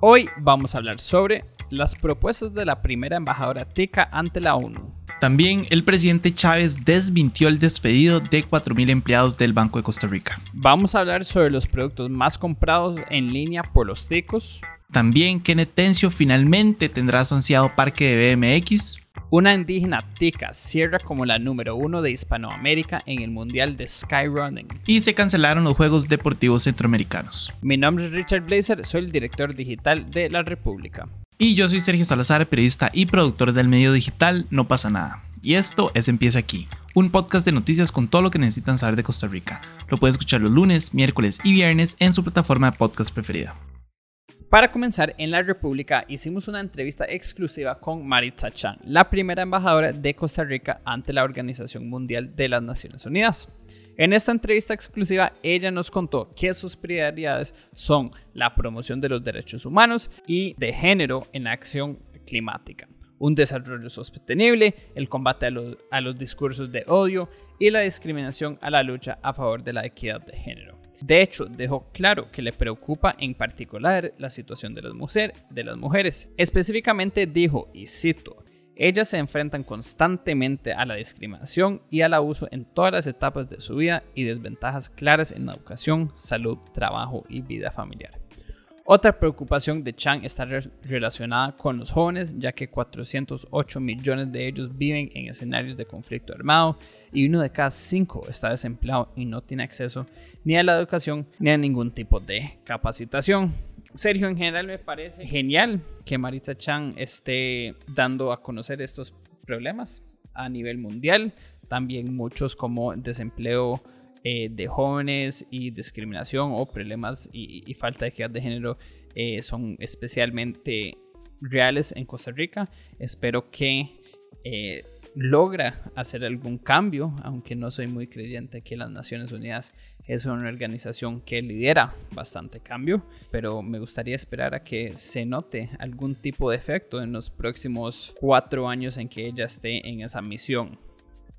Hoy vamos a hablar sobre las propuestas de la primera embajadora tica ante la ONU. También el presidente Chávez desmintió el despedido de 4.000 empleados del Banco de Costa Rica. Vamos a hablar sobre los productos más comprados en línea por los ticos. También Kenneth Tencio finalmente tendrá su ansiado parque de BMX. Una indígena tica cierra como la número uno de Hispanoamérica en el Mundial de Skyrunning. Y se cancelaron los Juegos Deportivos Centroamericanos. Mi nombre es Richard Blazer, soy el director digital de La República. Y yo soy Sergio Salazar, periodista y productor del medio digital No pasa nada. Y esto es Empieza aquí, un podcast de noticias con todo lo que necesitan saber de Costa Rica. Lo puedes escuchar los lunes, miércoles y viernes en su plataforma de podcast preferida. Para comenzar, en la República hicimos una entrevista exclusiva con Maritza Chan, la primera embajadora de Costa Rica ante la Organización Mundial de las Naciones Unidas. En esta entrevista exclusiva, ella nos contó que sus prioridades son la promoción de los derechos humanos y de género en acción climática, un desarrollo sostenible, el combate a los, a los discursos de odio y la discriminación a la lucha a favor de la equidad de género. De hecho, dejó claro que le preocupa en particular la situación de las, de las mujeres. Específicamente dijo, y cito, ellas se enfrentan constantemente a la discriminación y al abuso en todas las etapas de su vida y desventajas claras en la educación, salud, trabajo y vida familiar. Otra preocupación de Chang está relacionada con los jóvenes, ya que 408 millones de ellos viven en escenarios de conflicto armado y uno de cada cinco está desempleado y no tiene acceso ni a la educación ni a ningún tipo de capacitación. Sergio, en general me parece genial que Maritza Chan esté dando a conocer estos problemas a nivel mundial. También muchos como desempleo eh, de jóvenes y discriminación o problemas y, falta de equidad de género eh, son especialmente reales en Costa Rica. Espero que eh, logra hacer algún cambio, aunque no soy muy creyente que las Naciones Unidas es una organización que lidera bastante cambio, pero me gustaría esperar a que se note algún tipo de efecto en los próximos cuatro años en que ella esté en esa misión.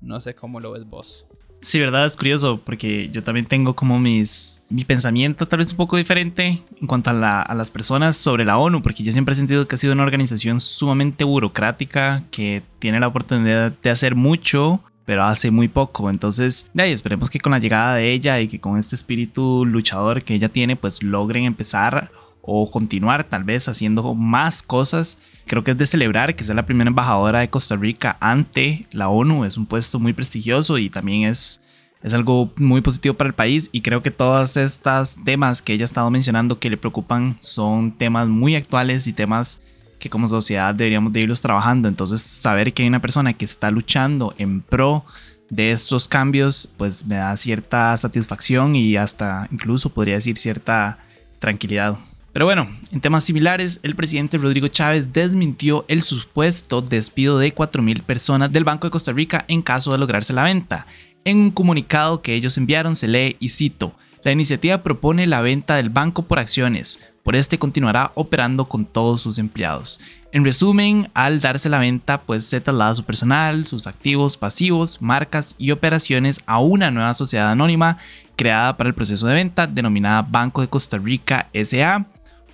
No sé cómo lo ves vos. Sí, verdad, es curioso porque yo también tengo como mis, mi pensamiento tal vez un poco diferente en cuanto a, las personas sobre la ONU, porque yo siempre he sentido que ha sido una organización sumamente burocrática, que tiene la oportunidad de hacer mucho, pero hace muy poco. Entonces, de ahí esperemos que con la llegada de ella y que con este espíritu luchador que ella tiene, pues logren empezar o continuar tal vez haciendo más cosas. Creo que es de celebrar que sea la primera embajadora de Costa Rica ante la ONU. Es un puesto muy prestigioso y también es, es algo muy positivo para el país. Y creo que todos estos temas que ella ha estado mencionando que le preocupan son temas muy actuales y temas que como sociedad deberíamos de irlos trabajando. Entonces saber que hay una persona que está luchando en pro de estos cambios pues me da cierta satisfacción y hasta incluso podría decir cierta tranquilidad. Pero bueno, en temas similares, el presidente Rodrigo Chávez desmintió el supuesto despido de 4.000 personas del Banco de Costa Rica en caso de lograrse la venta. En un comunicado que ellos enviaron se lee y cito, la iniciativa propone la venta del banco por acciones, por este continuará operando con todos sus empleados. En resumen, al darse la venta, pues se traslada su personal, sus activos, pasivos, marcas y operaciones a una nueva sociedad anónima creada para el proceso de venta denominada Banco de Costa Rica SA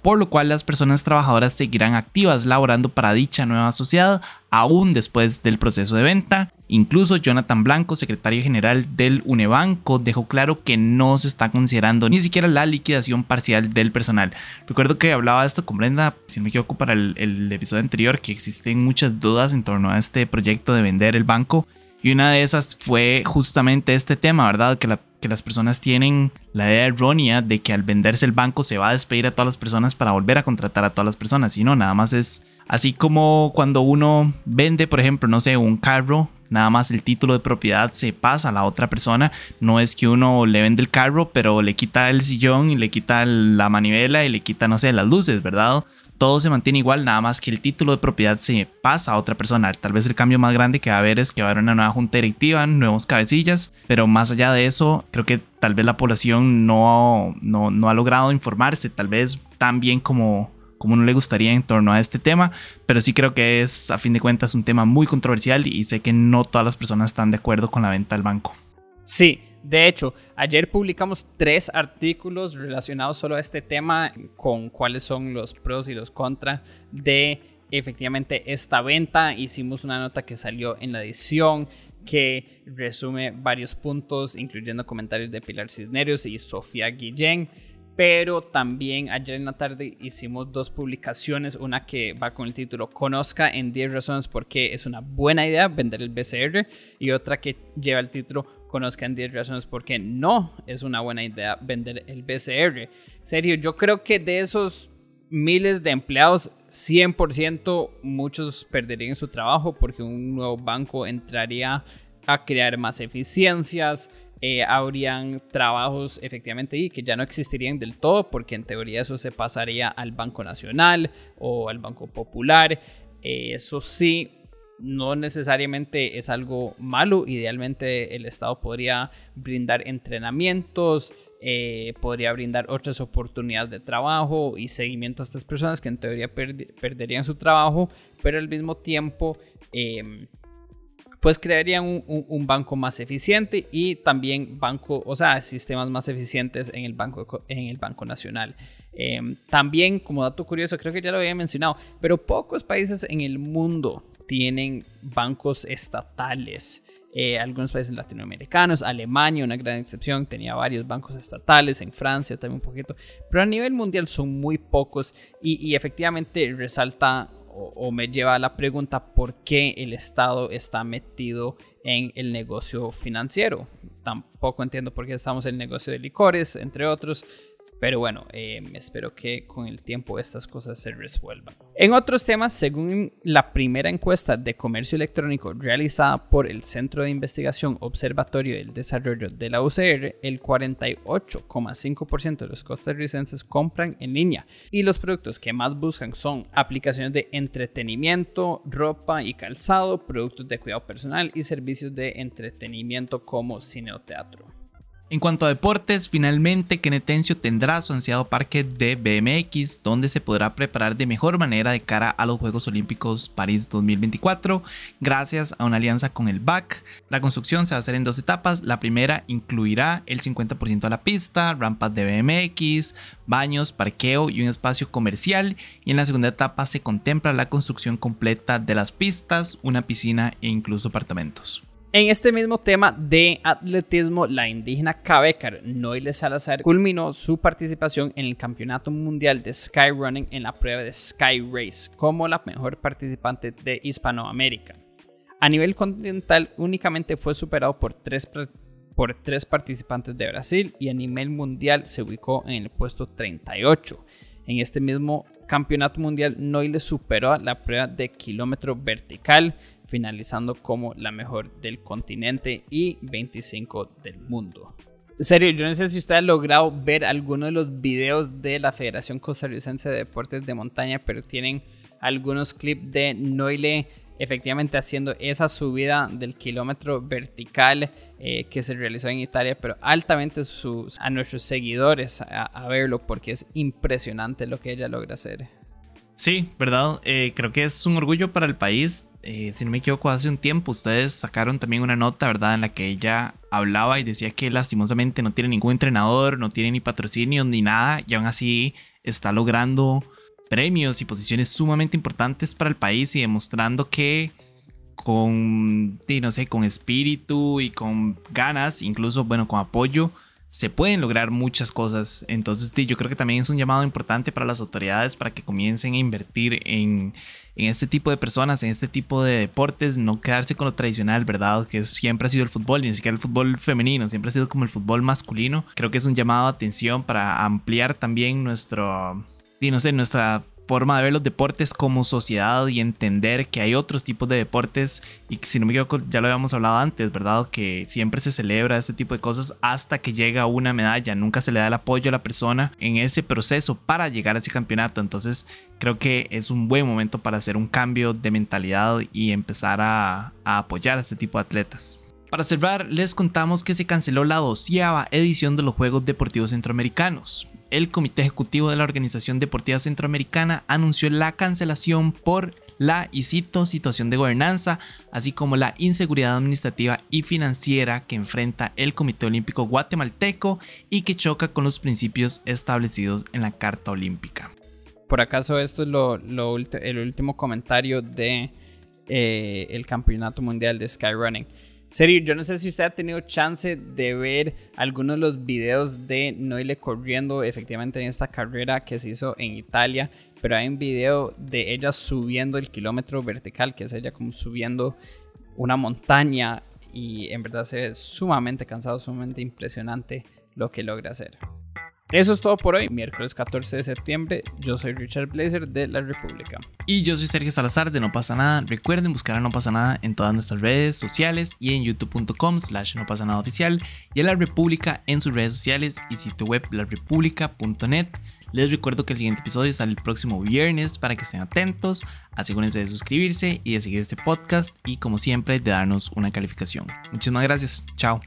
por lo cual las personas trabajadoras seguirán activas laborando para dicha nueva sociedad aún después del proceso de venta. Incluso Jonathan Blanco, secretario general del Unebanco, dejó claro que no se está considerando ni siquiera la liquidación parcial del personal. Recuerdo que hablaba de esto con Brenda, si no me equivoco, para el, episodio anterior, que existen muchas dudas en torno a este proyecto de vender el banco. Y una de esas fue justamente este tema, ¿verdad? Que que las personas tienen la idea errónea de que al venderse el banco se va a despedir a todas las personas para volver a contratar a todas las personas. Y no, nada más es así como cuando uno vende, por ejemplo, no sé, un carro, nada más el título de propiedad se pasa a la otra persona. No es que uno le vende el carro, pero le quita el sillón y le quita la manivela y le quita, no sé, las luces, ¿verdad? Todo se mantiene igual, nada más que el título de propiedad se pasa a otra persona. Tal vez el cambio más grande que va a haber es que va a haber una nueva junta directiva, nuevos cabecillas, pero más allá de eso, creo que tal vez la población no, no, ha logrado informarse, tal vez tan bien como, como no le gustaría en torno a este tema, pero sí creo que es a fin de cuentas un tema muy controversial y sé que no todas las personas están de acuerdo con la venta del banco. Sí, de hecho, ayer publicamos tres artículos relacionados solo a este tema con cuáles son los pros y los contras de efectivamente esta venta. Hicimos una nota que salió en la edición que resume varios puntos, incluyendo comentarios de Pilar Cisneros y Sofía Guillén. Pero también ayer en la tarde hicimos dos publicaciones, una que va con el título Conozca en 10 razones por qué es una buena idea vender el BCR y otra que lleva el título Conozca en 10 razones por qué no es una buena idea vender el BCR. Serio, yo creo que de esos miles de empleados, 100% muchos perderían su trabajo porque un nuevo banco entraría a crear más eficiencias, eh, habrían trabajos efectivamente y que ya no existirían del todo porque en teoría eso se pasaría al Banco Nacional o al Banco Popular. Eh, eso sí, no necesariamente es algo malo. Idealmente el Estado podría brindar entrenamientos, eh, podría brindar otras oportunidades de trabajo y seguimiento a estas personas que en teoría perderían su trabajo, pero al mismo tiempo em, pues crearían un, banco más eficiente y también banco, o sea, sistemas más eficientes en el Banco, en el banco Nacional. Em, también, como dato curioso, creo que ya lo había mencionado, pero pocos países en el mundo tienen bancos estatales. Eh, algunos países latinoamericanos, Alemania, una gran excepción, tenía varios bancos estatales, en Francia también un poquito, pero a nivel mundial son muy pocos y, y efectivamente resalta o, me lleva a la pregunta por qué el Estado está metido en el negocio financiero. Tampoco entiendo por qué estamos en el negocio de licores, entre otros. Pero bueno, eh, espero que con el tiempo estas cosas se resuelvan. En otros temas, según la primera encuesta de comercio electrónico realizada por el Centro de Investigación Observatorio del Desarrollo de la UCR, el 48,5% de los costarricenses compran en línea y los productos que más buscan son aplicaciones de entretenimiento, ropa y calzado, productos de cuidado personal y servicios de entretenimiento como cine o teatro. En cuanto a deportes, finalmente Kenetencio tendrá su ansiado parque de BMX, donde se podrá preparar de mejor manera de cara a los Juegos Olímpicos París 2024, gracias a una alianza con el BAC. La construcción se va a hacer en dos etapas. La primera incluirá el 50% de la pista, rampas de BMX, baños, parqueo y un espacio comercial. Y en la segunda etapa se contempla la construcción completa de las pistas, una piscina e incluso apartamentos. En este mismo tema de atletismo, la indígena Cabecar Noile Salazar culminó su participación en el Campeonato Mundial de Skyrunning en la prueba de Sky Race como la mejor participante de Hispanoamérica. A nivel continental únicamente fue superado por tres, por tres participantes de Brasil y a nivel mundial se ubicó en el puesto 38. En este mismo campeonato mundial, Noile superó la prueba de kilómetro vertical finalizando como la mejor del continente y 25 del mundo. En serio, yo no sé si usted ha logrado ver alguno de los videos de la Federación Costarricense de Deportes de Montaña, pero tienen algunos clips de Noile efectivamente haciendo esa subida del kilómetro vertical eh, que se realizó en Italia, pero altamente sus, a nuestros seguidores a verlo porque es impresionante lo que ella logra hacer. Sí, ¿verdad? Eh, creo que es un orgullo para el país. Eh, si no me equivoco, hace un tiempo ustedes sacaron también una nota, ¿verdad? En la que ella hablaba y decía que lastimosamente no tiene ningún entrenador, no tiene ni patrocinio ni nada, y aún así está logrando premios y posiciones sumamente importantes para el país y demostrando que con, no sé, con espíritu y con ganas, incluso, bueno, con apoyo, se pueden lograr muchas cosas. Entonces, yo creo que también es un llamado importante para las autoridades para que comiencen a invertir en, este tipo de personas, en este tipo de deportes, no quedarse con lo tradicional, ¿verdad? Que siempre ha sido el fútbol y ni siquiera el fútbol femenino, siempre ha sido como el fútbol masculino. Creo que es un llamado de atención para ampliar también nuestro, no sé, nuestra forma de ver los deportes como sociedad y entender que hay otros tipos de deportes y que si no me equivoco ya lo habíamos hablado antes, ¿verdad? Que siempre se celebra este tipo de cosas hasta que llega una medalla, nunca se le da el apoyo a la persona en ese proceso para llegar a ese campeonato, entonces creo que es un buen momento para hacer un cambio de mentalidad y empezar a, apoyar a este tipo de atletas. Para cerrar, les contamos que se canceló la doceava edición de los Juegos Deportivos Centroamericanos el Comité Ejecutivo de la Organización Deportiva Centroamericana anunció la cancelación por la, y situación de gobernanza, así como la inseguridad administrativa y financiera que enfrenta el Comité Olímpico Guatemalteco y que choca con los principios establecidos en la Carta Olímpica. Por acaso esto es lo, el último comentario de eh, Campeonato Mundial de Skyrunning. Serio, yo no sé si usted ha tenido chance de ver algunos de los videos de Noile corriendo efectivamente en esta carrera que se hizo en Italia, pero hay un video de ella subiendo el kilómetro vertical, que es ella como subiendo una montaña y en verdad se ve sumamente cansado, sumamente impresionante lo que logra hacer. Eso es todo por hoy, miércoles 14 de septiembre. Yo soy Richard Blazer de La República. Y yo soy Sergio Salazar de No pasa nada. Recuerden buscar a No pasa nada en todas nuestras redes sociales y en youtube.com slash no pasa nada oficial y a La República en sus redes sociales y sitio web larepublica.net. Les recuerdo que el siguiente episodio sale el próximo viernes para que estén atentos. Asegúrense de suscribirse y de seguir este podcast y como siempre de darnos una calificación. Muchísimas gracias. Chao.